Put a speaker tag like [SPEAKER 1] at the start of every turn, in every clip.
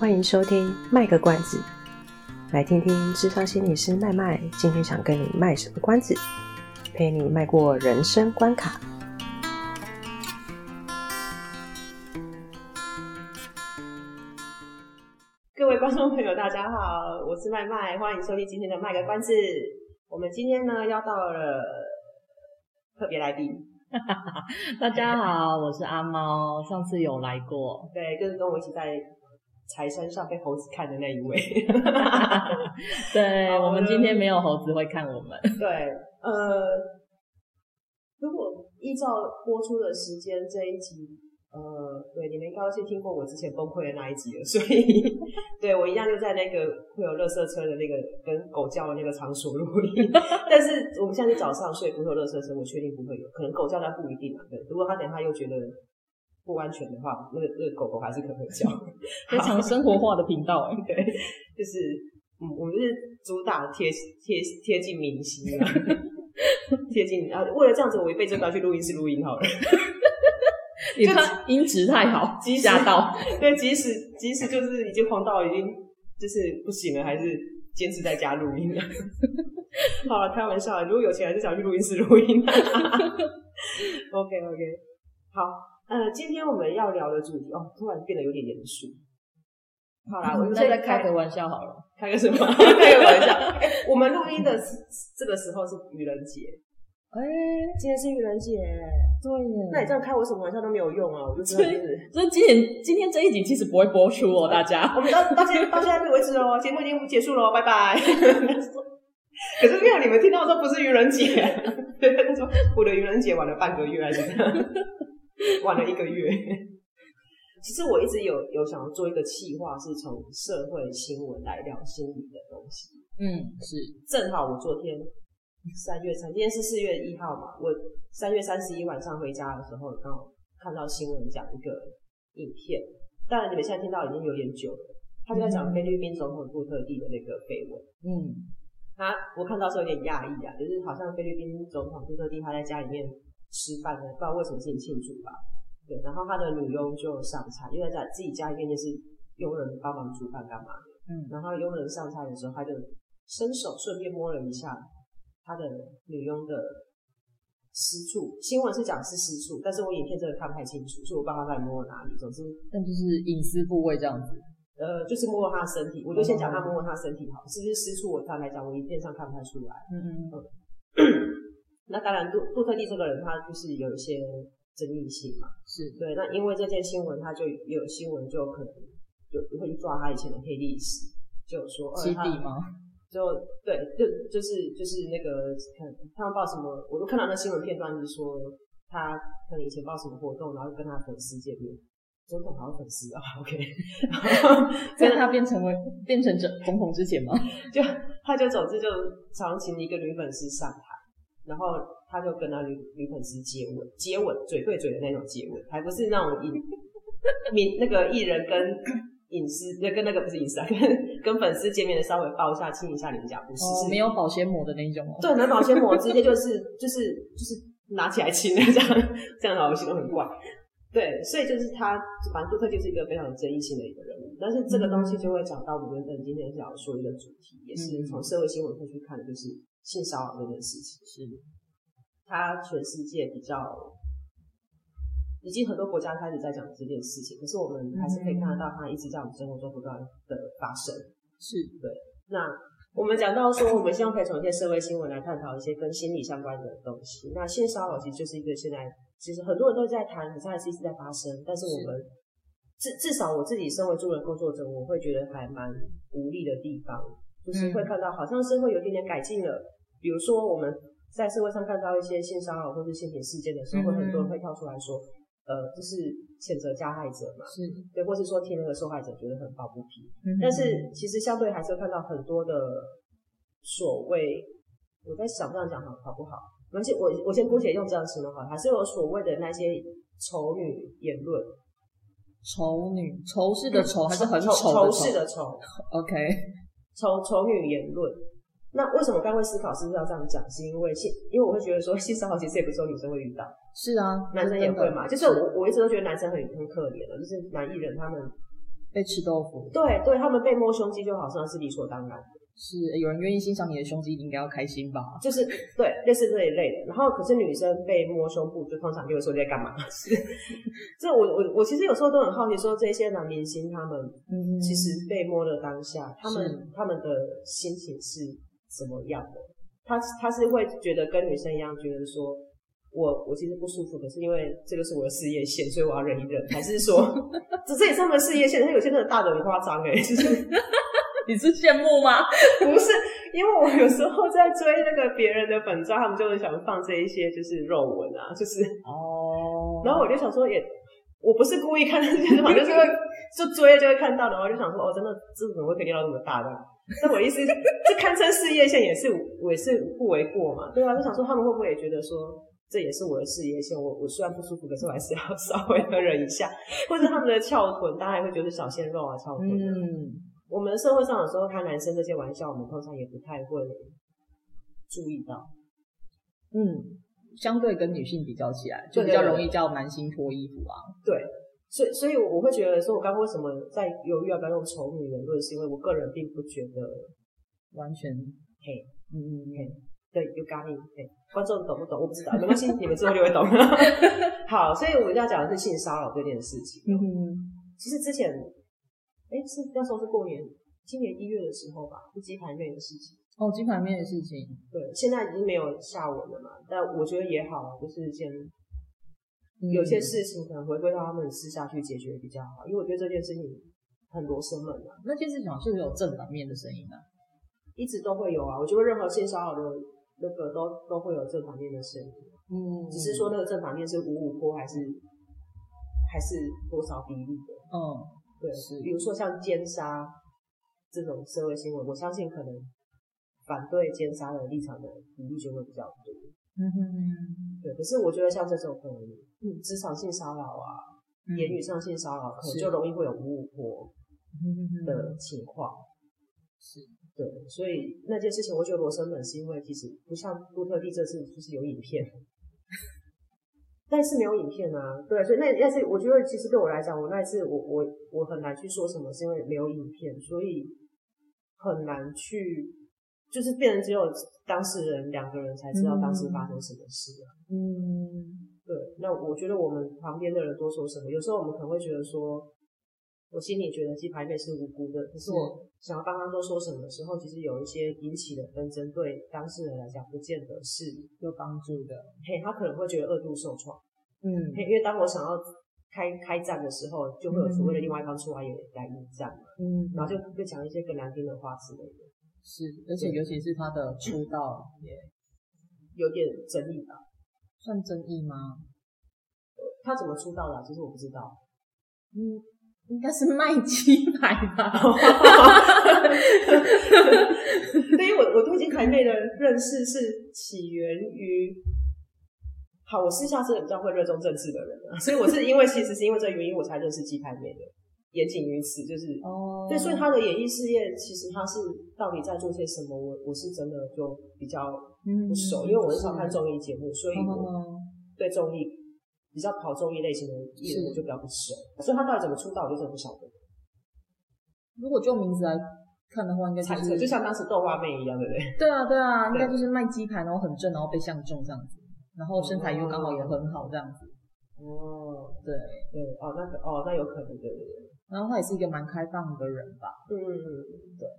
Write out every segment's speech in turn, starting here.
[SPEAKER 1] 欢迎收听卖个关子，来听听智商心理师麦麦今天想跟你卖什么关子，陪你迈过人生关卡。各位观众朋友，大家好，我是麦麦，欢迎收听今天的卖个关子。我们今天呢，要到了特别来宾。
[SPEAKER 2] 大家好，我是阿猫，上次有来过，
[SPEAKER 1] 对，就是跟我一起在。柴山上被猴子看的那一位，
[SPEAKER 2] 对，我们今天没有猴子会看我们。
[SPEAKER 1] 对，呃，如果依照播出的时间，这一集，呃，对，你们应该是听过我之前崩溃的那一集了，所以，对我一样就在那个会有垃圾车的那个跟狗叫的那个场所录音。但是我们现在是早上，所以不会有垃圾车，我确定不会有，可能狗叫但不一定啊。对，如果他等下又觉得。不安全的话，那个那个狗狗还是可能会叫，
[SPEAKER 2] 非常生活化的频道哎，
[SPEAKER 1] 对，就是嗯，我们是主打贴贴贴近明星啊，贴近啊，为了这样子，我一辈子都要去录音室录音好了。
[SPEAKER 2] 你看音质太好，吓到，
[SPEAKER 1] 对，即使即使就是已经黄到已经就是不行了，还是坚持在家录音了。好了，开玩笑，如果有钱还是想去录音室录音。OK OK，好。呃，今天我们要聊的主题哦，突然变得有点严肃。好啦，我们
[SPEAKER 2] 再开个玩笑好了，
[SPEAKER 1] 开个什么？开个玩笑。我们录音的是这个时候是愚人节，哎、欸，今天是愚人节，对耶。那你这样开我什么玩笑都没有用啊，我就真的是。
[SPEAKER 2] 所以今天今天这一集其实不会播出哦，大家。
[SPEAKER 1] 我们到到现在到现在为止哦，节目已经结束了，拜拜。可是没有你们听到说不是愚人节，对，他说我的愚人节玩了半个月还是这样。晚了一个月。其实我一直有有想要做一个企划，是从社会新闻来聊心理的东西。
[SPEAKER 2] 嗯，是。
[SPEAKER 1] 正好我昨天三月三，今天是四月一号嘛。我三月三十一晚上回家的时候，刚好看到新闻讲一个影片。当然你们现在听到已经有点久了。他就在讲菲律宾总统杜特地的那个绯闻。嗯。他我看到时候有点讶异啊，就是好像菲律宾总统杜特地他在家里面。吃饭呢，不知道为什么自己庆祝吧？对，然后他的女佣就上菜，因为在自己家里面就是佣人帮忙煮饭干嘛的。嗯，然后佣人上菜的时候，他就伸手顺便摸了一下他的女佣的私处。新闻是讲是私处，但是我影片真的看不太清楚，所以我不知道他在摸了哪里。总之，
[SPEAKER 2] 但就是隐私部位这样子。
[SPEAKER 1] 呃，就是摸了他的身体，我就先讲他摸了他身体好，是不是私处？我看来讲，我影片上看不太出来。嗯嗯嗯。嗯那当然，杜杜特地这个人，他就是有一些争议性嘛。是对。那因为这件新闻，他就有新闻就可能就会去抓他以前的黑历史，就说
[SPEAKER 2] 基地吗？
[SPEAKER 1] 就对，就就是就是那个看他们报什么，我都看到那新闻片段，就是说他可能以前报什么活动，然后跟他粉丝见面，总统好像粉丝啊，OK，
[SPEAKER 2] 在他变成为变成总总统之前吗？
[SPEAKER 1] 就他就总之就常请一个女粉丝上台。然后他就跟那女女粉丝接吻，接吻嘴对嘴的那种接吻，还不是那种影 名那个艺人跟隐私，那跟那个不是隐私啊，跟跟粉丝见面的稍微抱一下亲一下脸颊，不是，
[SPEAKER 2] 哦，是没有保鲜膜的那种哦。
[SPEAKER 1] 对，没保鲜膜直接就是就是就是拿起来亲这样这样好像都很怪。对，所以就是他，反正杜特就是一个非常有争议性的一个人物。但是这个东西就会讲到我们原本今天想要说一个主题，也是从社会新闻会去看的，就是。性骚扰这件事情是，他全世界比较，已经很多国家开始在讲这件事情，可是我们还是可以看得到，他一直在我们生活中不断的发生。是对。那我们讲到说，我们希望可以从一些社会新闻来探讨一些跟心理相关的东西。那性骚扰其实就是一个现在，其实很多人都在谈，可是还是一直在发生。但是我们至至少我自己身为助人工作者，我会觉得还蛮无力的地方，就是会看到好像社会有一点点改进了。比如说我们在社会上看到一些性骚扰或是性侵事件的时候，会、嗯、很多人会跳出来说，呃，就是谴责加害者嘛，是对，或是说替那个受害者觉得很抱不平。嗯、但是其实相对还是会看到很多的所谓，我在想这样讲好好不好？而且我我先姑且用这样形容好，还是有所谓的那些丑女言论，
[SPEAKER 2] 丑女仇视的仇、嗯、还是很丑
[SPEAKER 1] 仇视的仇
[SPEAKER 2] ？OK，
[SPEAKER 1] 丑丑女言论。那为什么刚会思考是不是要这样讲？是因为性，因为我会觉得说性骚扰其实也不是说女生会遇到，
[SPEAKER 2] 是啊，
[SPEAKER 1] 男生也会嘛。就是我我一直都觉得男生很很可怜的，就是男艺人他们
[SPEAKER 2] 被吃豆腐，
[SPEAKER 1] 对对，他们被摸胸肌就好像是理所当然。
[SPEAKER 2] 是有人愿意欣赏你的胸肌，你应该要开心吧？
[SPEAKER 1] 就是对，类似这一类的。然后，可是女生被摸胸部，就通常就会说你在干嘛？是，这我我我其实有时候都很好奇，说这些男明星他们，嗯，其实被摸的当下，他们他们的心情是什么样的？他他是会觉得跟女生一样，觉得说我我其实不舒服，可是因为这个是我的事业线，所以我要忍一忍，还是说 这这也是他们的事业线？他有些真的大的很夸张哎，就是。
[SPEAKER 2] 你是羡慕吗？
[SPEAKER 1] 不是，因为我有时候在追那个别人的粉照，他们就会想放这一些就是肉文啊，就是哦。然后我就想说也，也我不是故意看这些，反正就是会就追就会看到的，然后就想说哦，真的这怎么会可以练到这么大的？那我意思，这堪称事业线，也是我也是不为过嘛。对啊，就想说他们会不会也觉得说这也是我的事业线？我我虽然不舒服，可是我还是要稍微的 忍一下，或者他们的翘臀，大家也会觉得小鲜肉啊，翘臀。嗯。我们社会上有时候开男生这些玩笑，我们通常也不太会注意到。
[SPEAKER 2] 嗯，相对跟女性比较起来，就比较容易叫男性脱衣服啊。
[SPEAKER 1] 对，所以所以我会觉得说，我刚刚为什么在犹豫要不要用丑女人论，是因为我个人并不觉得
[SPEAKER 2] 完全
[SPEAKER 1] 嘿，嗯嗯嘿，对，有咖喱嘿，观众懂不懂？我不知道，没关系，你们之后就会懂。好，所以我们要讲的是性骚扰这件事情。嗯哼，其实之前。哎，是那时候是过年，今年一月的时候吧，是鸡排面的事情。
[SPEAKER 2] 哦，鸡排面的事情。
[SPEAKER 1] 对，现在已经没有下文了嘛。但我觉得也好，就是先有些事情可能回归到他们私下去解决比较好，因为我觉得这件事情很多生门啊。
[SPEAKER 2] 那件事情是不是有正反面的声音啊？
[SPEAKER 1] 一直都会有啊。我觉得任何性骚扰的那个都都会有正反面的声音。嗯，只是说那个正反面是五五波还是还是多少比例的？嗯。对，是，比如说像奸杀这种社会新闻，我相信可能反对奸杀的立场的比例就会比较多。嗯哼哼，对。可是我觉得像这种可能，嗯，职场性骚扰啊，嗯、言语上性骚扰，可能就容易会有五五波的情况。是，对。所以那件事情，我觉得罗生门是因为其实不像杜特地这次就是有影片。但是没有影片啊，对，所以那但是我觉得其实对我来讲，我那一次我我我很难去说什么，是因为没有影片，所以很难去，就是变成只有当事人两个人才知道当时发生什么事啊。嗯，对，那我觉得我们旁边的人多说什么，有时候我们可能会觉得说，我心里觉得鸡排妹是无辜的，可是我想要帮他多说什么的时候，其实有一些引起的纷争，对当事人来讲不见得是有帮助的。嘿，他可能会觉得二度受创。嗯，嘿因为当我想要开开战的时候，就会有所谓的另外一方出来也来应战嘛。嗯，然后就会讲一些更难听的话之类的。
[SPEAKER 2] 是，而且尤其是他的出道也
[SPEAKER 1] 有点争议吧？
[SPEAKER 2] 算争议吗？
[SPEAKER 1] 他怎么出道的？其实我不知道。
[SPEAKER 2] 嗯，应该是卖鸡排吧。
[SPEAKER 1] 对于我，我对鸡排妹的认识是起源于。好，我私下是比较会热衷政治的人啊，所以我是因为其实是因为这个原因我才认识鸡排妹的，言仅于此，就是哦，对，所以他的演艺事业其实他是到底在做些什么，我我是真的就比较不熟，嗯、因为我很少看综艺节目，所以我对综艺比较跑综艺类型的艺人我就比较不熟，所以他到底怎么出道，我就真的不晓得。
[SPEAKER 2] 如果就名字来看的话，应该就是
[SPEAKER 1] 就像当时豆花妹一样，对不对？
[SPEAKER 2] 对啊，对啊，应该就是卖鸡排，然后很正，然后被相中这样子。然后身材又刚好也很好，这样子。
[SPEAKER 1] 哦，对对，哦，那个，哦，那有可能，对对对。
[SPEAKER 2] 然后他也是一个蛮开放的人吧。
[SPEAKER 1] 嗯，对。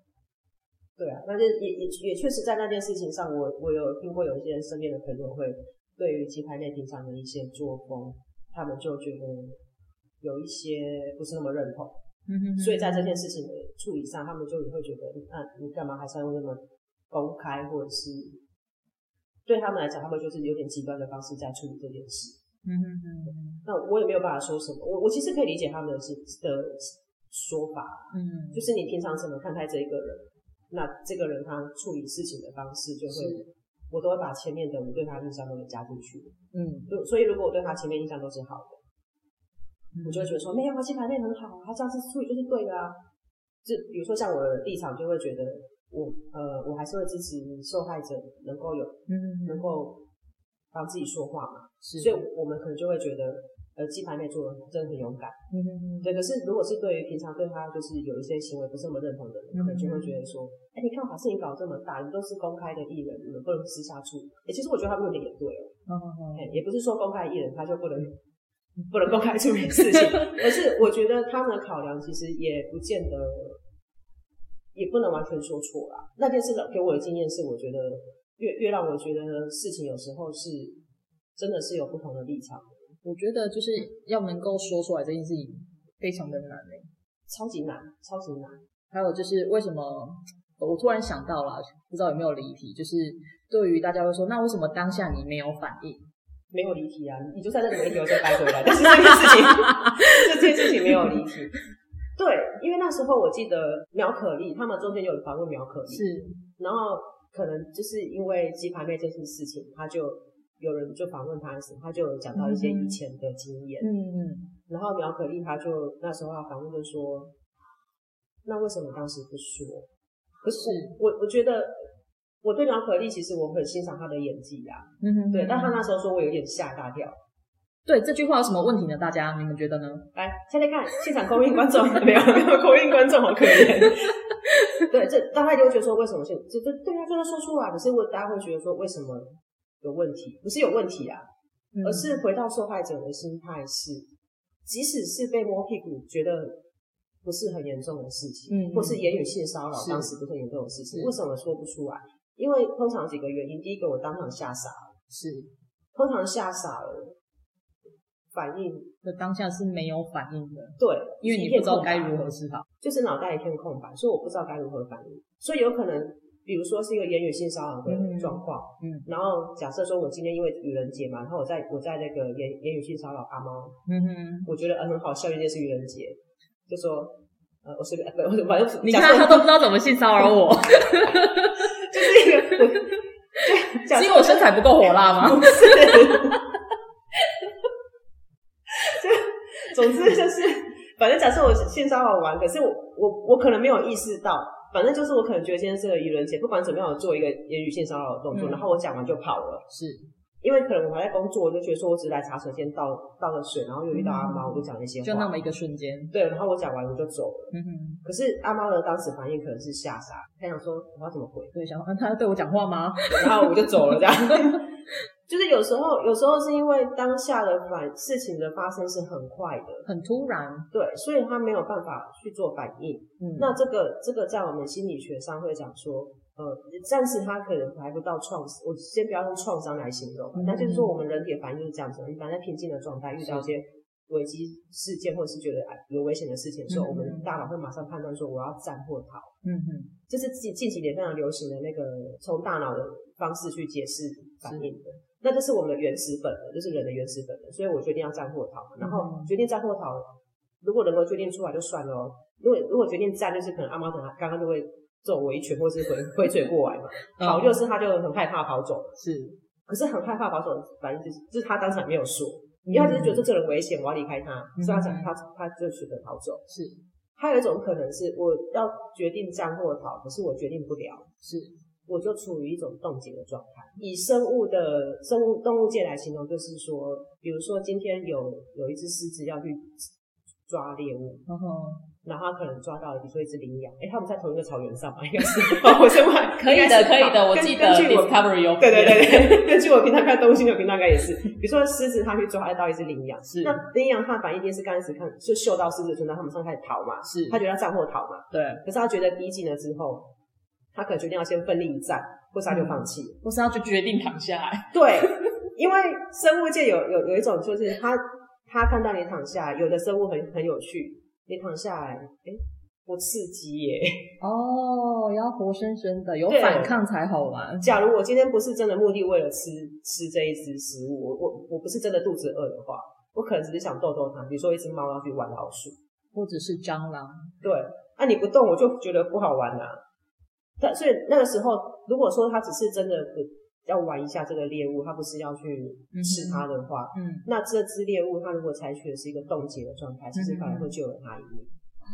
[SPEAKER 1] 对啊，那就也也也确实在那件事情上，我我有听过有一些身边的朋友会对于鸡排妹平常的一些作风，他们就觉得有一些不是那么认同。嗯哼。所以在这件事情的处理上，他们就会觉得，那你干嘛还是要用那么公开或者是？对他们来讲，他们就是有点极端的方式在处理这件事。嗯哼哼。那我也没有办法说什么。我我其实可以理解他们的的说法。嗯。就是你平常怎么看待这一个人，那这个人他处理事情的方式就会，是我都会把前面的我对他印象都给加进去。嗯。就所以，如果我对他前面印象都是好的，嗯、我就会觉得说，没有，啊，这排练很好，他这样子处理就是对的啊。就比如说像我的立场，就会觉得。我呃，我还是会支持受害者能够有，嗯，能够帮自己说话嘛。是，所以我们可能就会觉得，呃，鸡排妹做的真的很勇敢。
[SPEAKER 2] 嗯嗯嗯。
[SPEAKER 1] 对，可是如果是对于平常对他就是有一些行为不是那么认同的人，可能就会觉得说，哎、欸，你看把事情搞这么大，你都是公开的艺人，你们不能私下处理。哎、欸，其实我觉得他们有点也对哦。嗯嗯嗯。也不是说公开艺人他就不能不能公开处理事情，而是我觉得他们的考量其实也不见得。也不能完全说错啦。那件事的给我的经验是，我觉得越越让我觉得事情有时候是真的是有不同的立场。
[SPEAKER 2] 我觉得就是要能够说出来这件事情非常的难诶，
[SPEAKER 1] 超级难，超级难。
[SPEAKER 2] 还有就是为什么我突然想到了，不知道有没有离题，就是对于大家会说，那为什么当下你没有反应？
[SPEAKER 1] 没有离题啊，你就在这里面留着待回来。但是这件事情，这件事情没有离题。对，因为那时候我记得苗可丽他们中间有访问苗可丽，
[SPEAKER 2] 是，
[SPEAKER 1] 然后可能就是因为鸡排妹这件事情，他就有人就访问他的时候，他就有讲到一些以前的经验，
[SPEAKER 2] 嗯嗯，
[SPEAKER 1] 然后苗可丽他就那时候要访问就说，那为什么当时不说？可是我我觉得我对苗可丽其实我很欣赏她的演技呀、啊，
[SPEAKER 2] 嗯哼，
[SPEAKER 1] 对，但他那时候说我有点吓大跳。
[SPEAKER 2] 对这句话有什么问题呢？大家你们觉得呢？
[SPEAKER 1] 来，猜猜看，现场空音观众没有没有空音观众好可怜。对，这大家就会觉得说，为什么现这这对啊，就要说出来。可是我大家会觉得说，为什么有问题？不是有问题啊，嗯、而是回到受害者的心态是，即使是被摸屁股，觉得不是很严重的事情，嗯，或是言语性骚扰，当时不是很严重的事情，为什么说不出来？因为通常几个原因，第一个我当场吓傻了，
[SPEAKER 2] 是
[SPEAKER 1] 通常吓傻了。反应
[SPEAKER 2] 的当下是没有反应的，
[SPEAKER 1] 对，
[SPEAKER 2] 因为你不知道该如何是好，
[SPEAKER 1] 就是脑袋一片空白，所以我不知道该如何反应。所以有可能，比如说是一个言语性骚扰的状况，嗯，嗯，然后假设说我今天因为愚人节嘛，然后我在我在那个言言语性骚扰阿猫，嗯哼，我觉得很好笑，因为是愚人节，就说呃我随便，我反正
[SPEAKER 2] 你看他都不知道怎么性骚扰我，
[SPEAKER 1] 就是一个，
[SPEAKER 2] 是因为我身材不够火辣吗？
[SPEAKER 1] 不是。就总之就是，反正假设我性骚扰完，可是我我我可能没有意识到，反正就是我可能觉得今天是个愚人节，不管怎么样，我做一个言语性骚扰的动作，嗯、然后我讲完就跑了。
[SPEAKER 2] 是，
[SPEAKER 1] 因为可能我还在工作，我就觉得说我只是来茶水间倒倒个水，然后又遇到阿猫，我就讲那些话，
[SPEAKER 2] 就那么一个瞬间。
[SPEAKER 1] 对，然后我讲完我就走了。
[SPEAKER 2] 嗯哼。
[SPEAKER 1] 可是阿猫的当时反应可能是吓傻，他想说我要怎么回？
[SPEAKER 2] 对，想说他要对我讲话吗？
[SPEAKER 1] 然后我就走了，这样。就是有时候，有时候是因为当下的反事情的发生是很快的，
[SPEAKER 2] 很突然，
[SPEAKER 1] 对，所以他没有办法去做反应。嗯，那这个这个在我们心理学上会讲说，呃，暂时他可能还不到创伤，我先不要用创伤来形容，那、嗯、就是说我们人体的反应就是这样子，你反正在平静的状态遇到一些危机事件或者是觉得有危险的事情的时候，嗯、我们大脑会马上判断说我要战或逃。嗯哼，这是近近几年非常流行的那个从大脑的方式去解释反应的。那这是我们的原始本能，就是人的原始本能，所以我决定要战或逃。然后决定战或逃，如果能够决定出来就算了哦。如果如果决定战，就是可能阿猫可能刚刚就会揍我一拳，或是回回嘴过来嘛。逃就是他就很害怕跑走，是。可是很害怕跑走，反正就是就是他当场没有说，因为他就是觉得这人危险，我要离开他，所以他他他就选择逃走。是。还有一种可能是我要决定战或逃，可是我决定不了。是。我就处于一种冻结的状态。以生物的生物动物界来形容，就是说，比如说今天有有一只狮子要去抓猎物，然后然后他可能抓到了，比如说一只羚羊，哎，他们在同一个草原上嘛，应该是。我先问，
[SPEAKER 2] 可以的，可以的，我记得。根据我 Discovery 有，
[SPEAKER 1] 对对对对，根据我平常看动物星球频道应该也是。比如说狮子，它去抓到一只羚羊，是。那羚羊它反应一定是刚开始看就嗅到狮子的存在，它们上开始逃嘛，是。它觉得要战或逃嘛，对。可是它觉得逼近了之后。他可能决定要先奋力一战，或是他就放弃，
[SPEAKER 2] 或是他就决定躺下来。
[SPEAKER 1] 对，因为生物界有有有一种，就是他他看到你躺下来，有的生物很很有趣，你躺下来，哎，不刺激耶。
[SPEAKER 2] 哦，要活生生的，有反抗才好玩。
[SPEAKER 1] 假如我今天不是真的目的为了吃吃这一只食物，我我我不是真的肚子饿的话，我可能只是想逗逗它。比如说一只猫要去玩老鼠，
[SPEAKER 2] 或者是蟑螂。
[SPEAKER 1] 对，啊你不动，我就觉得不好玩啊。但所以那个时候，如果说它只是真的要玩一下这个猎物，他不是要去吃它的话，嗯，嗯，那这只猎物它如果采取的是一个冻结的状态，其实反而会救了它一命。
[SPEAKER 2] 哦，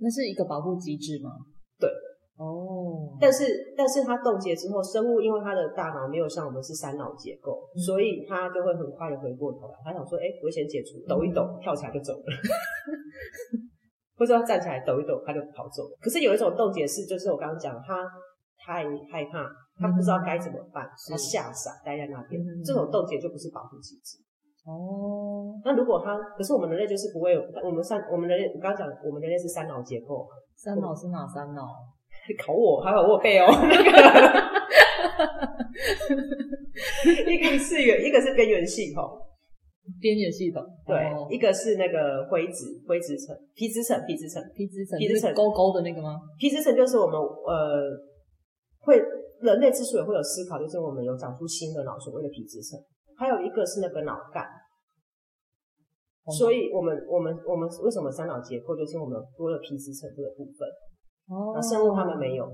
[SPEAKER 2] 那是一个保护机制吗？
[SPEAKER 1] 对，
[SPEAKER 2] 哦，
[SPEAKER 1] 但是但是它冻结之后，生物因为它的大脑没有像我们是三脑结构，嗯、所以它就会很快的回过头来，它想说，哎、欸，危险解除，抖一抖，嗯、跳起来就走了。或者他站起来抖一抖，他就跑走了。可是有一种冻结是，就是我刚刚讲，他太害怕，他不知道该怎么办，嗯、他吓傻待在那边。嗯、这种冻结就不是保护机制。哦。那如果他，可是我们人类就是不会有，我们三，我们人类，我刚刚讲，我们人类是三脑结构。
[SPEAKER 2] 三脑是哪三脑？
[SPEAKER 1] 你 考我，还好我背哦。那个，一个是圆，一个是边缘系统。
[SPEAKER 2] 边缘系统
[SPEAKER 1] 对，哦、一个是那个灰质灰质层皮质层皮质层
[SPEAKER 2] 皮质层皮质层勾勾的那个吗？
[SPEAKER 1] 皮质层就是我们呃会人类之所以会有思考，就是我们有长出新的脑，所谓的皮质层。还有一个是那个脑干，哦、所以我们我们我们为什么三脑结构，就是我们多了皮质层这个部分。哦，那生物他们没有。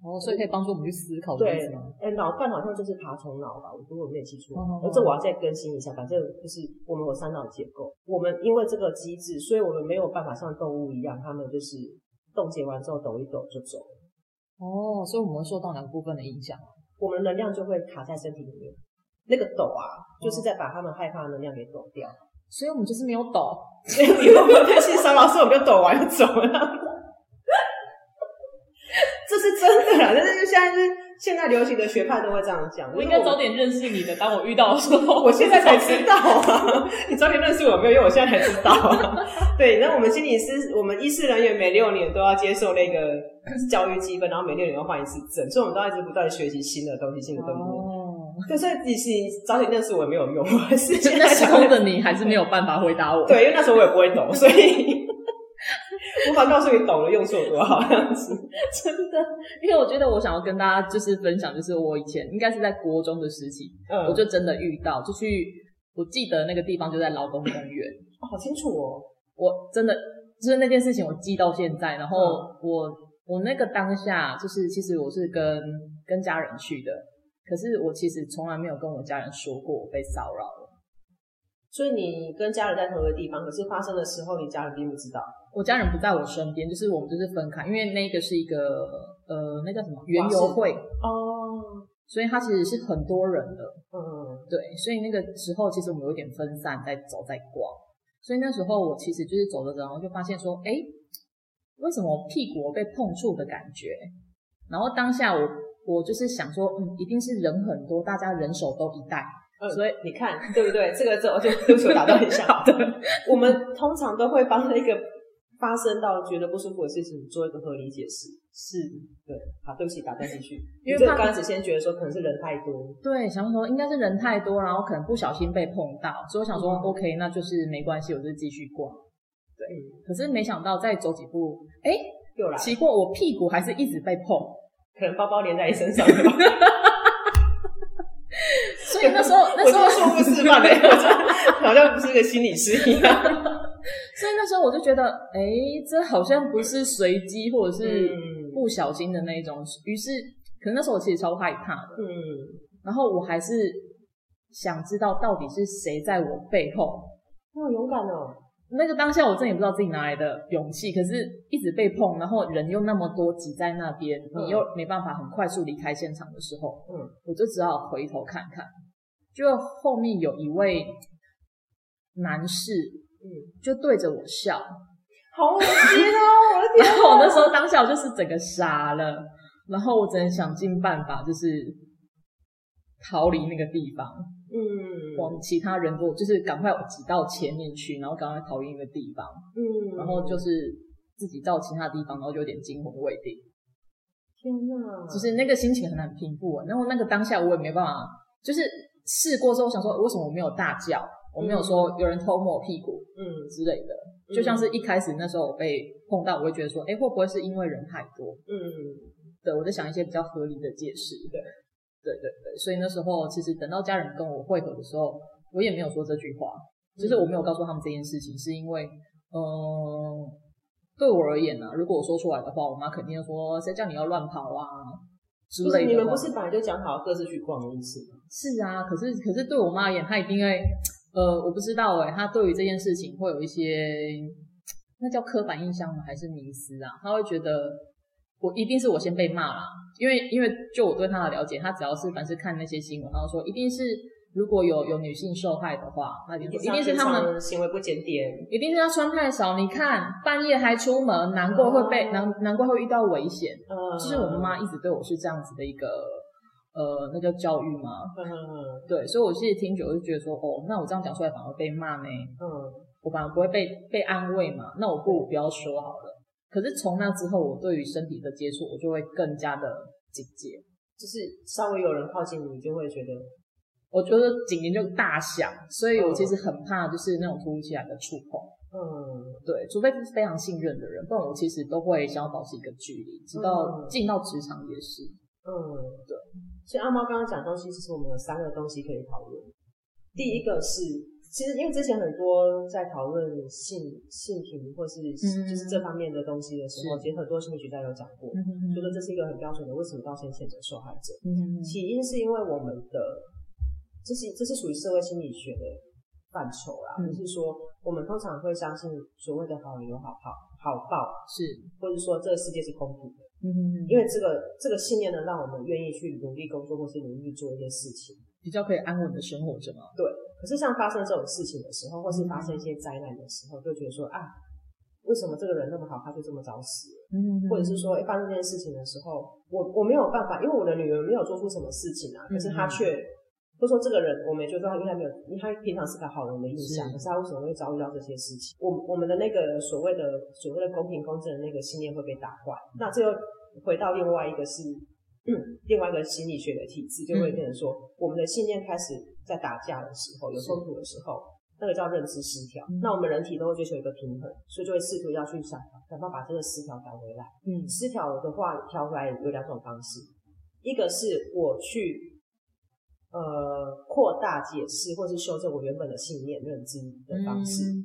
[SPEAKER 2] 哦，所以可以帮助我们去思考，
[SPEAKER 1] 对，哎，脑干好像就是爬虫脑吧？我如果没有记错，那这我要再更新一下。反正就是我们有三脑结构，我们因为这个机制，所以我们没有办法像动物一样，他们就是冻结完之后抖一抖就走了。
[SPEAKER 2] 哦，所以我们会受到哪个部分的影响？
[SPEAKER 1] 我们能量就会卡在身体里面，那个抖啊，就是在把他们害怕的能量给抖掉。
[SPEAKER 2] 所以我们就是没有抖，
[SPEAKER 1] 所以你有没有担心沙老师？我们就抖完就走了。这是真的啦，但是现在是现在流行的学派都会这样讲。
[SPEAKER 2] 我应该早点认识你的，当我遇到的时候，
[SPEAKER 1] 我现在才知道啊。你早点认识我没有用，我现在才知道啊。对，那我们心理师，我们医师人员每六年都要接受那个 教育积分，然后每六年要换一次证，所以我们都要一直不断学习新的东西，新的东西。哦，对，所以你你早点认识我也没有用，我是现在
[SPEAKER 2] 时空的你还是没有办法回答我。
[SPEAKER 1] 对，因为那时候我也不会懂，所以。无法告诉你懂了用处有多好，这样子
[SPEAKER 2] 真的。因为我觉得我想要跟大家就是分享，就是我以前应该是在国中的时期，嗯，我就真的遇到，就去，我记得那个地方就在劳工公园，
[SPEAKER 1] 哦，好清楚哦。
[SPEAKER 2] 我真的就是那件事情，我记到现在。然后我、嗯、我那个当下，就是其实我是跟跟家人去的，可是我其实从来没有跟我家人说过我被骚扰了。
[SPEAKER 1] 所以你跟家人在同一个地方，可是发生的时候，你家人并不知道。
[SPEAKER 2] 我家人不在我身边，就是我们就是分开，因为那个是一个呃，那叫什么园游会哦，所以它其实是很多人的，嗯，对，所以那个时候其实我们有点分散在走在逛，所以那时候我其实就是走着走，然后就发现说，哎，为什么屁股被碰触的感觉？然后当下我我就是想说，嗯，一定是人很多，大家人手都一袋。
[SPEAKER 1] 嗯，所以你看，对不对？这个这我就对不起，我打断一下。对，我们通常都会帮那个发生到觉得不舒服的事情做一个合理解释。是，对。好，对不起，打断继续。因为刚开始先觉得说可能是人太多。
[SPEAKER 2] 对，想说应该是人太多，然后可能不小心被碰到，所以我想说、嗯、OK，那就是没关系，我就继续逛。对。可是没想到再走几步，哎，又来。奇怪，我屁股还是一直被碰，
[SPEAKER 1] 可能包包连在你身上。
[SPEAKER 2] 所以那时候，那时候
[SPEAKER 1] 我说不示范的，好像不是个心理师一样。
[SPEAKER 2] 所以那时候我就觉得，哎、欸，这好像不是随机或者是不小心的那种。于是，可能那时候我其实超害怕的。嗯。然后我还是想知道到底是谁在我背后。
[SPEAKER 1] 好勇敢哦！
[SPEAKER 2] 那个当下我真的也不知道自己哪来的勇气，可是一直被碰，然后人又那么多挤在那边，嗯、你又没办法很快速离开现场的时候，嗯，我就只好回头看看，就后面有一位男士，嗯，就对着我笑，
[SPEAKER 1] 好恶心哦！我的 天，
[SPEAKER 2] 然后我那时候当下我就是整个傻了，然后我只能想尽办法，就是逃离那个地方。嗯，往其他人多就是赶快挤到前面去，然后赶快逃离那个地方。嗯，然后就是自己到其他地方，然后就有点惊魂未定。
[SPEAKER 1] 天哪！
[SPEAKER 2] 就是那个心情很难平复。然后那个当下我也没办法，就是试过之后想说，为什么我没有大叫？我没有说有人偷摸我屁股，嗯之类的。就像是一开始那时候我被碰到，我会觉得说，哎，会不会是因为人太多？嗯，对，我在想一些比较合理的解释。对。对对对，所以那时候其实等到家人跟我会合的时候，我也没有说这句话，就是我没有告诉他们这件事情，是因为，嗯、呃，对我而言呢、啊，如果我说出来的话，我妈肯定说谁叫你要乱跑啊之类的。
[SPEAKER 1] 你们不是本来就讲好各自去逛的意思吗？
[SPEAKER 2] 是啊，可是可是对我妈而言，她一定会，呃，我不知道诶，他对于这件事情会有一些，那叫刻板印象吗？还是迷思啊？他会觉得。我一定是我先被骂啦，因为因为就我对他的了解，他只要是凡是看那些新闻，然后说一定是如果有有女性受害的话，那一定一定是他们
[SPEAKER 1] 行为不检点，
[SPEAKER 2] 一定是他穿太少。你看半夜还出门，难怪会被难难怪会遇到危险。嗯，就是我妈妈一直对我是这样子的一个呃，那叫教育吗？嗯嗯，对，所以我其实听久就觉得说，哦，那我这样讲出来反而被骂呢。嗯，我反而不会被被安慰嘛，那我不如不要说好了。可是从那之后，我对于身体的接触，我就会更加的警戒，
[SPEAKER 1] 就是稍微有人靠近你，就会觉得，
[SPEAKER 2] 我觉得警铃就大响，所以我其实很怕，就是那种突如其来的触碰。嗯，对，除非是非常信任的人，不然我其实都会想要保持一个距离，直到进到职场也是。嗯，对。
[SPEAKER 1] 所以阿猫刚刚讲的东西，其实我们有三个东西可以讨论。第一个是。其实，因为之前很多在讨论性性平或是就是这方面的东西的时候，嗯、其实很多心理学家有讲过，嗯、觉得这是一个很标准的。为什么要先谴责受害者？嗯、起因是因为我们的这是这是属于社会心理学的范畴啦，就、嗯、是说我们通常会相信所谓的好人有好报，好报是，或者说这个世界是公平的。嗯，因为这个这个信念呢，让我们愿意去努力工作，或是努力做一些事情，
[SPEAKER 2] 比较可以安稳的生活着嘛。
[SPEAKER 1] 对。可是像发生这种事情的时候，或是发生一些灾难的时候，就觉得说啊，为什么这个人那么好，他就这么早死了？嗯，或者是说，一发生这件事情的时候，我我没有办法，因为我的女儿没有做出什么事情啊，可是她却，或者说这个人，我们也觉得他应该没有，因为他平常是个好人的印象，可是他为什么会遭遇到这些事情？我我们的那个所谓的所谓的公平公正的那个信念会被打坏。那这又回到另外一个是。嗯，另外一个心理学的体制就会变成说，嗯、我们的信念开始在打架的时候，有冲突的时候，那个叫认知失调。嗯、那我们人体都会追求一个平衡，所以就会试图要去想想办法把这个失调调回来。嗯，失调的话调回来有两种方式，一个是我去呃扩大解释或是修正我原本的信念认知的方式，嗯、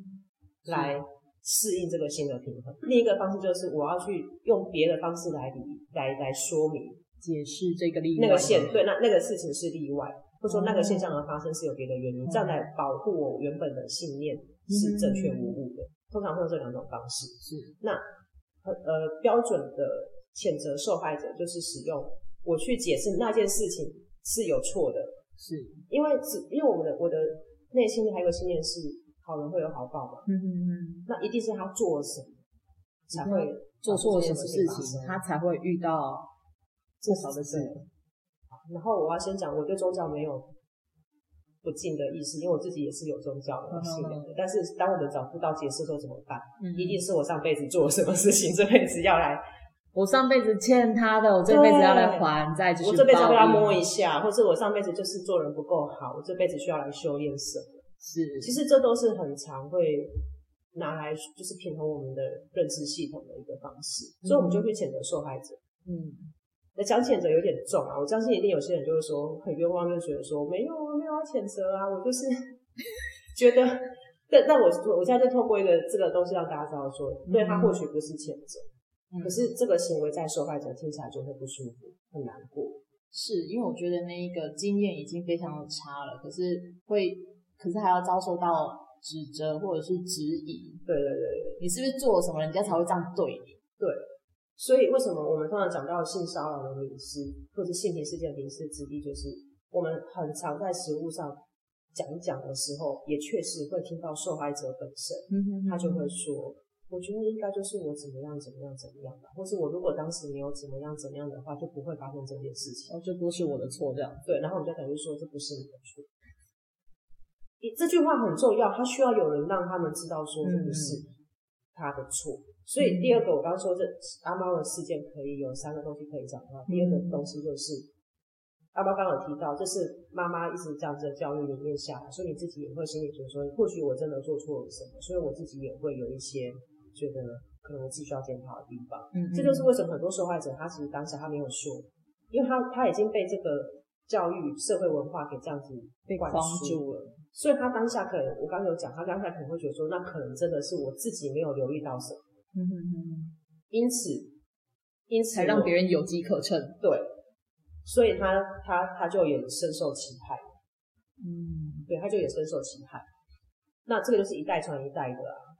[SPEAKER 1] 来适应这个新的平衡。另一个方式就是我要去用别的方式来理来来说明。
[SPEAKER 2] 解释这个例外，
[SPEAKER 1] 那个现对，那那个事情是例外，或者说那个现象的发生是有别的原因，嗯、这样来保护我原本的信念是正确无误的。嗯、通常会有这两种方式。是那呃标准的谴责受害者就是使用我去解释那件事情是有错的，是因为只因为我们的我的内心还有个信念是好人会有好报嘛。嗯嗯嗯，那一定是他做了什么才会
[SPEAKER 2] 做错什么事情，他才会遇到。至少的事，
[SPEAKER 1] 然后我要先讲，我对宗教没有不敬的意思，因为我自己也是有宗教的信仰的。但是当我们找不到解释，说怎么办？嗯、一定是我上辈子做了什么事情，这辈子要来，
[SPEAKER 2] 我上辈子欠他的，我这辈子要来还债，对
[SPEAKER 1] 我这辈子要他摸一下，或者我上辈子就是做人不够好，我这辈子需要来修炼什么？是，其实这都是很常会拿来就是平衡我们的认知系统的一个方式，嗯、所以我们就会谴责受害者。嗯。那讲谴责有点重啊，我相信一定有些人就会说很冤枉，就觉得说没有啊没有要谴责啊，我就是 觉得，但但我我现在就透过一个这个东西让大家知道说，对他或许不是谴责，嗯、可是这个行为在受害者听起来就会不舒服，很难过。
[SPEAKER 2] 是因为我觉得那一个经验已经非常的差了，可是会，可是还要遭受到指责或者是质疑。
[SPEAKER 1] 对对对对，
[SPEAKER 2] 你是不是做了什么，人家才会这样对你？
[SPEAKER 1] 对。所以，为什么我们通常讲到性骚扰的民事，或者性平事件的民事之地，就是我们很常在实物上讲一讲的时候，也确实会听到受害者本身，嗯哼嗯哼，他就会说：“我觉得应该就是我怎么样怎么样怎么样吧，或是我如果当时没有怎么样怎么样的话，就不会发生这件事情，哦，这不是我的错这样。”对，然后我们就等于说这不是你的错。这句话很重要，他需要有人让他们知道说这不是他的错。嗯所以第二个，我刚刚说这阿猫的事件可以有三个东西可以讲的话，第二个东西就是阿猫刚刚有提到，这是妈妈一直这样子的教育里面下来，所以你自己也会心里觉得说，或许我真的做错了什么，所以我自己也会有一些觉得可能我自己需要检讨的地方。嗯，这就是为什么很多受害者他其实当下他没有说，因为他他已经被这个教育社会文化给这样子被灌输了，所以他当下可能我刚刚有讲，他当下可能会觉得说，那可能真的是我自己没有留意到什么。嗯哼哼，因此，因此才让别人有机可乘。对，所以他他他就也深受其害。嗯，对，他就也深受其害。那这个就是一代传一代的啊。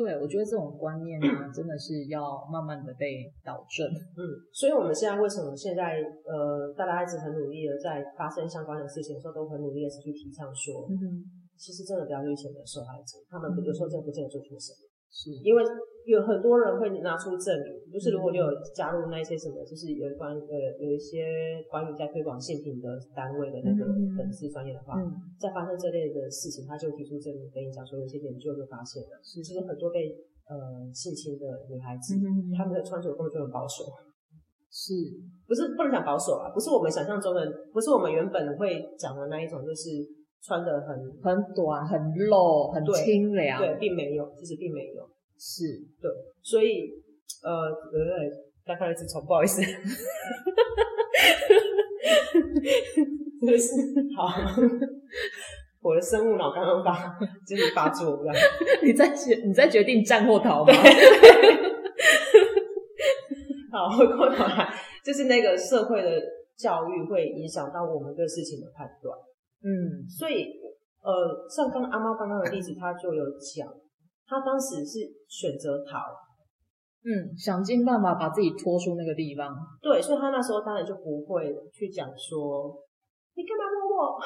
[SPEAKER 2] 对，我觉得这种观念啊，真的是要慢慢的被导正。
[SPEAKER 1] 嗯，所以我们现在为什么现在呃，大家一直很努力的在发生相关的事情的时候，都很努力的去提倡说，嗯，其实真的不要去谴责受害者，他们有时候真的不见得做错什么。是因为有很多人会拿出证明，就是如果你有加入那些什么，就是有关呃有一些关于在推广性品的单位的那个粉丝专业的话，嗯、在发生这类的事情，他就提出证明跟你讲说，有些研究就发现了，是其实很多被呃性侵的女孩子，嗯、他们的穿着根本就很保守，是。不是不能讲保守啊？不是我们想象中的，不是我们原本会讲的那一种，就是穿的很
[SPEAKER 2] 很短、很露、很清凉，
[SPEAKER 1] 对，并没有，其实并没有。
[SPEAKER 2] 是
[SPEAKER 1] 对，所以呃，对对对，刚开始从不好意思，真的是好，我的生物脑刚刚发就是发作，这样，
[SPEAKER 2] 你在决你在决定战或逃吗？
[SPEAKER 1] 好，回过头来，就是那个社会的教育会影响到我们对事情的判断，嗯，所以呃，像刚刚阿猫刚刚的例子，他就有讲。他当时是选择逃，
[SPEAKER 2] 嗯，想尽办法把自己拖出那个地方。
[SPEAKER 1] 对，所以他那时候当然就不会去讲说，你干嘛摸我？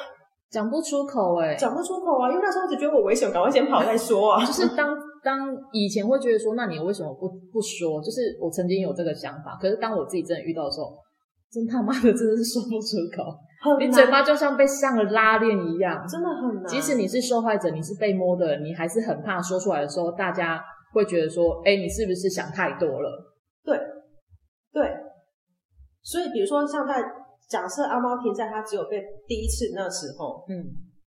[SPEAKER 2] 讲不出口哎、欸，
[SPEAKER 1] 讲不出口啊，因为那时候只觉得我危险，赶快先跑再说啊。
[SPEAKER 2] 就是当 当以前会觉得说，那你为什么不不说？就是我曾经有这个想法，可是当我自己真的遇到的时候，真他妈的真的是说不出口。你嘴巴就像被上了拉链一样，
[SPEAKER 1] 真的很难。
[SPEAKER 2] 即使你是受害者，你是被摸的，你还是很怕说出来的时候，大家会觉得说：“哎，你是不是想太多了？”
[SPEAKER 1] 对，对。所以，比如说，像在假设阿猫停在他只有被第一次那时候，嗯，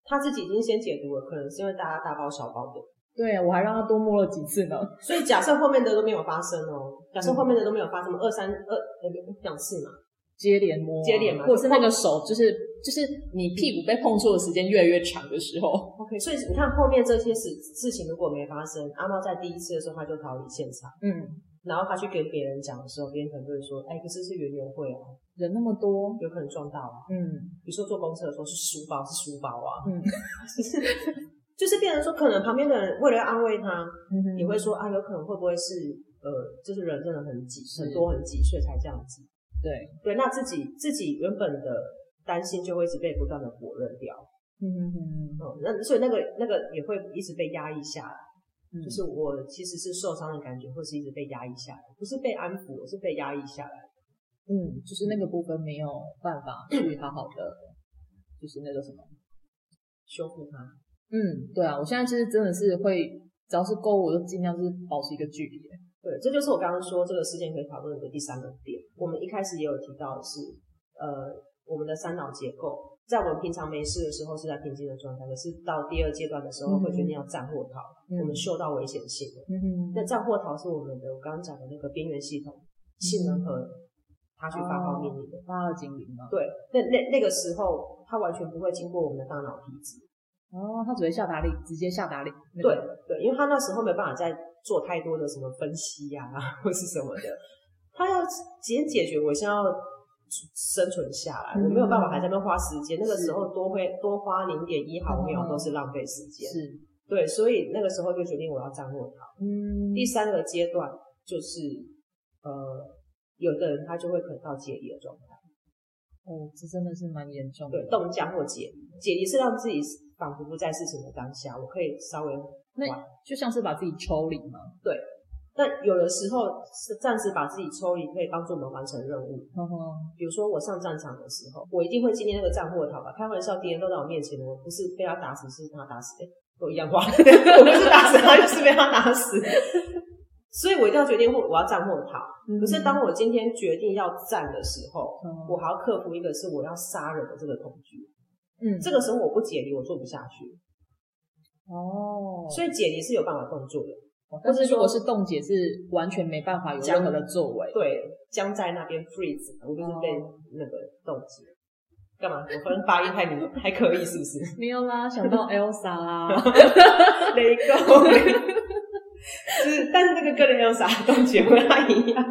[SPEAKER 1] 他自己已经先解读了，可能是因为大家大包小包的。
[SPEAKER 2] 对，我还让他多摸了几次呢。
[SPEAKER 1] 所以，假设后面的都没有发生哦，假设后面的都没有发生，二三二两次嘛。
[SPEAKER 2] 接连摸，接连嘛，或者是那个手，就是就是你屁股被碰触的时间越来越长的时候。
[SPEAKER 1] OK，所以你看后面这些事事情如果没发生，阿猫在第一次的时候他就逃离现场，嗯，然后他去跟别人讲的时候，别人可能就会说，哎，可是是圆圆会啊，
[SPEAKER 2] 人那么多，
[SPEAKER 1] 有可能撞到啊，嗯，比如说坐公车的时候是书包是书包啊，嗯，就 是就是变成说，可能旁边的人为了要安慰他，嗯，也会说啊，有可能会不会是呃，就是人真的很挤，很多很挤，所以才这样子。对。对，那自己自己原本的担心就会一直被不断的否认掉，嗯嗯嗯。嗯，那所以那个那个也会一直被压抑下来，嗯、就是我其实是受伤的感觉，或是一直被压抑下来，不是被安抚，我是被压抑下来，
[SPEAKER 2] 嗯，就是那个部分没有办法去好好的，就是那个什么
[SPEAKER 1] 修复它，
[SPEAKER 2] 嗯，对啊，我现在其实真的是会，只要是购物我，都尽量是保持一个距离。
[SPEAKER 1] 对，这就是我刚刚说这个事件可以讨论的第三个点。我们一开始也有提到的是，呃，我们的三脑结构，在我们平常没事的时候是在平静的状态，可是到第二阶段的时候会决定要战或逃。嗯、我们嗅到危险性了。嗯。那战或逃是我们的，我刚刚讲的那个边缘系统，性能和他去发号命令的，
[SPEAKER 2] 发号警铃嘛。
[SPEAKER 1] 对，那那那个时候，他完全不会经过我们的大脑皮质。
[SPEAKER 2] 哦，他只会下达令，直接下达令。
[SPEAKER 1] 那个、对对，因为他那时候没办法再。做太多的什么分析呀、啊，或是什么的，他要先解决我先要生存下来，嗯、我没有办法还在那花时间，那个时候多会多花零点一毫秒都是浪费时间。是，对，所以那个时候就决定我要战或逃。嗯，第三个阶段就是呃，有的人他就会可能到解离的状态。
[SPEAKER 2] 哦，这真的是蛮严重的。
[SPEAKER 1] 对，冻僵或解离，解离是让自己仿佛不在事情的当下，我可以稍微。
[SPEAKER 2] 那就像是把自己抽离嘛。
[SPEAKER 1] 对，但有的时候是暂时把自己抽离，可以帮助我们完成任务。嗯哼，比如说我上战场的时候，我一定会经历那个战或逃吧。开玩笑，敌人都在我面前，我不是被他打死，是他打死。哎，都一样话，我不是打死他，就是被他打死。所以我一定要决定我我要战或逃。嗯、可是当我今天决定要战的时候，嗯、我还要克服一个是我要杀人的这个恐惧。嗯，这个时候我不解离，我做不下去。哦，所以解离是有办法动作的，
[SPEAKER 2] 但是如果是冻结，是完全没办法有任何的作为。
[SPEAKER 1] 对，僵在那边 freeze，我就是被那个冻结。干嘛？我可能发音太明，还可以是不是？
[SPEAKER 2] 没有啦，想到 Elsa 啦，
[SPEAKER 1] 雷公，是，但是那个跟 Elsa 冻结不太一样。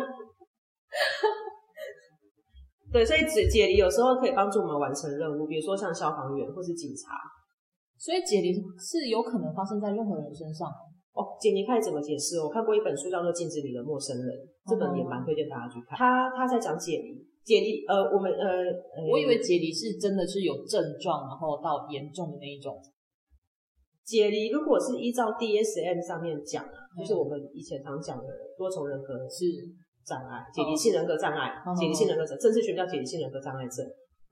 [SPEAKER 1] 对，所以解解离有时候可以帮助我们完成任务，比如说像消防员或是警察。
[SPEAKER 2] 所以解离是有可能发生在任何人身上。
[SPEAKER 1] 哦，解离开始怎么解释？我看过一本书叫做《镜子里的陌生人》，这本也蛮推荐大家去看。他他在讲解离，解离呃，我们呃，呃
[SPEAKER 2] 我以为解离是真的是有症状，然后到严重的那一种。
[SPEAKER 1] 解离如果是依照 DSM 上面讲啊，就是我们以前常讲的多重人格是障碍，解离性人格障碍，解离性人格症，正式学名叫解离性人格障碍症，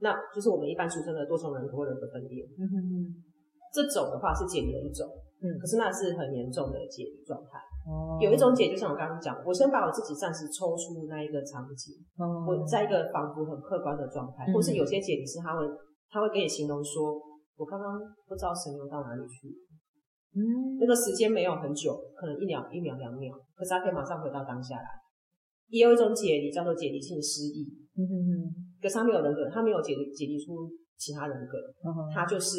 [SPEAKER 1] 那就是我们一般俗称的多重人格或人格分裂。嗯哼哼，这种的话是解离的一种。嗯，可是那是很严重的解离状态。哦，有一种解，就像我刚刚讲，我先把我自己暂时抽出那一个场景，哦，我在一个仿佛很客观的状态，嗯，或是有些解离是他会他会给你形容说，我刚刚不知道神游到哪里去，嗯，那个时间没有很久，可能一秒一秒两秒，可是他可以马上回到当下来。也有一种解离叫做解离性失忆，嗯哼哼，可是他没有人格，他没有解离解离出其他人格，嗯，他就是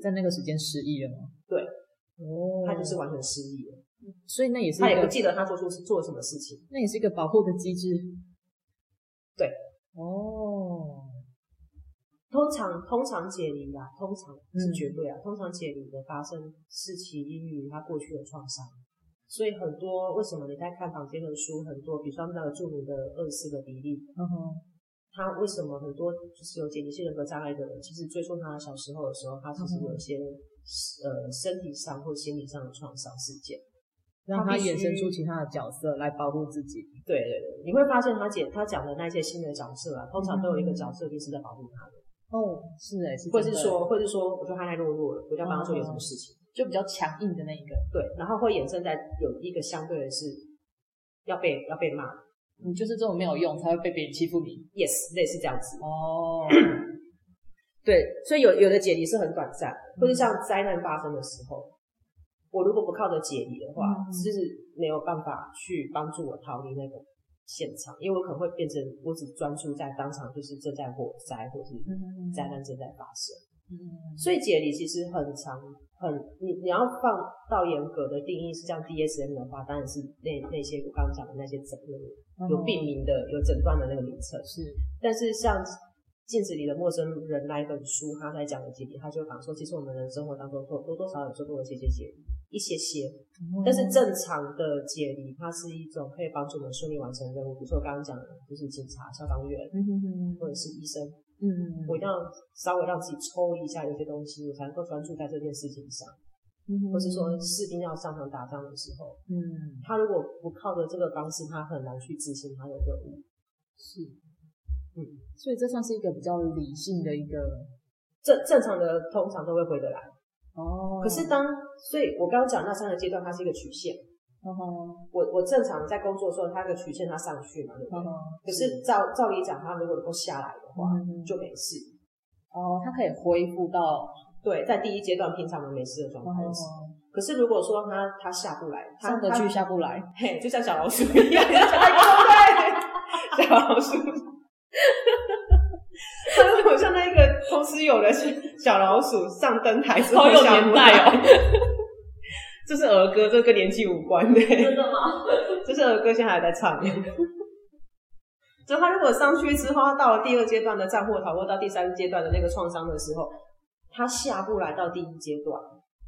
[SPEAKER 2] 在那个时间失忆了吗？
[SPEAKER 1] 对。哦，他就是完全失忆了，
[SPEAKER 2] 所以那也是
[SPEAKER 1] 他也不记得他做出是做了什么事情，
[SPEAKER 2] 那也是一个保护的机制。
[SPEAKER 1] 对，哦，通常通常解离啊，通常是绝对啊，嗯、通常解离的发生是起因于他过去的创伤，所以很多为什么你在看坊间的书，很多比如说那个著名的二十四个比例，嗯哼，他为什么很多就是有解离性人格障碍的人，其实追溯他小时候的时候，他其实有一些。呃，身体上或心理上的创伤事件，
[SPEAKER 2] 让他衍生出其他的角色来保护自己。
[SPEAKER 1] 对对对，你会发现他讲他讲的那些新的角色啊，通常都有一个角色一直在保护他的。
[SPEAKER 2] 哦，是哎，是。
[SPEAKER 1] 或者是说，或者是说，我觉得他太懦弱了，我就要帮他做点什么事情，
[SPEAKER 2] 就比较强硬的那一个。
[SPEAKER 1] 对，然后会衍生在有一个相对的是要被要被骂，
[SPEAKER 2] 你就是这种没有用，才会被别人欺负你。
[SPEAKER 1] Yes，类似这样子。哦。对，所以有有的解离是很短暂，或者像灾难发生的时候，我如果不靠着解离的话，嗯、就是没有办法去帮助我逃离那个现场，因为我可能会变成我只专注在当场，就是正在火灾或是灾难正在发生。嗯，所以解离其实很长，很你你要放到严格的定义是像 DSM 的话，当然是那那些我刚刚讲的那些诊断有病名的、有诊断的那个名称是，但是像。镜子里的陌生人那一本书，他在讲的解离，他就讲说，其实我们人生活当中多多多少少做过一些些解离，一些些。但是正常的解离，它是一种可以帮助我们顺利完成任务。比如说我刚刚讲的，就是警察、消防员，或者是医生。嗯，我一定要稍微让自己抽一下有些东西，我才能够专注在这件事情上。嗯或是说士兵要上场打仗的时候，嗯，他如果不靠着这个方式，他很难去执行他的任务。
[SPEAKER 2] 是。嗯，所以这算是一个比较理性的一个
[SPEAKER 1] 正正常的，通常都会回得来哦。可是当，所以我刚刚讲那三个阶段，它是一个曲线。哦，我我正常在工作的时候，它一个曲线它上去嘛，对不对？可是照照理讲，它如果能够下来的话，就没事。
[SPEAKER 2] 哦，它可以恢复到
[SPEAKER 1] 对，在第一阶段平常的没事的状态。可是如果说它它下不来，
[SPEAKER 2] 上得去下不来，
[SPEAKER 1] 嘿，就像小老鼠一样，对，小老鼠。他如果像那个公司有的小老鼠上灯台之后，好有年代哦。这是儿歌，这跟年纪无关的。真的吗？这是儿歌，现在还在唱。就他如果上去之后，他到了第二阶段的战或逃，或到第三阶段的那个创伤的时候，他下不来到第一阶段，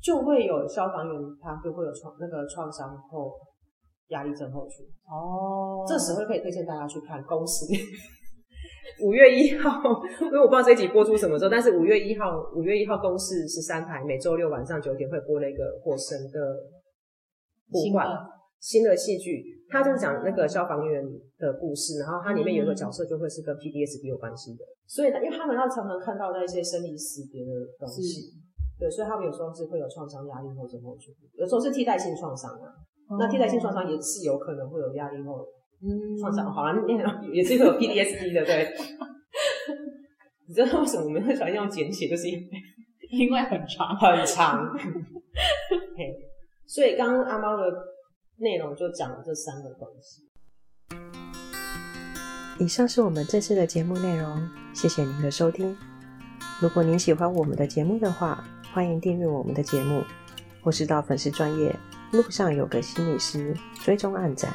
[SPEAKER 1] 就会有消防员，他就会有创那个创伤后压力症候群。哦，这时候可以推荐大家去看公司。五月一号，因为我不知道这一集播出什么时候，但是五月一号，五月一号公视十三台每周六晚上九点会播那个《火神的呼唤》新的戏剧，它就是讲那个消防员的故事，然后它里面有一个角色就会是跟 PDSD 有关系的，所以因为他们要常常看到那些生离死别的东西，对，所以他们有时候是会有创伤压力后症候群，有时候是替代性创伤啊，那替代性创伤也是有可能会有压力后。嗯，创伤好了，也是会有 PDSD 的，对。你知道为什么我们会喜欢用简写？就是因为
[SPEAKER 2] 因为很长
[SPEAKER 1] 很长。嘿，所以刚刚阿猫的内容就讲了这三个东西。以上是我们这次的节目内容，谢谢您的收听。如果您喜欢我们的节目的话，欢迎订阅我们的节目，或是到粉丝专业路上有个心理师追踪暗赞。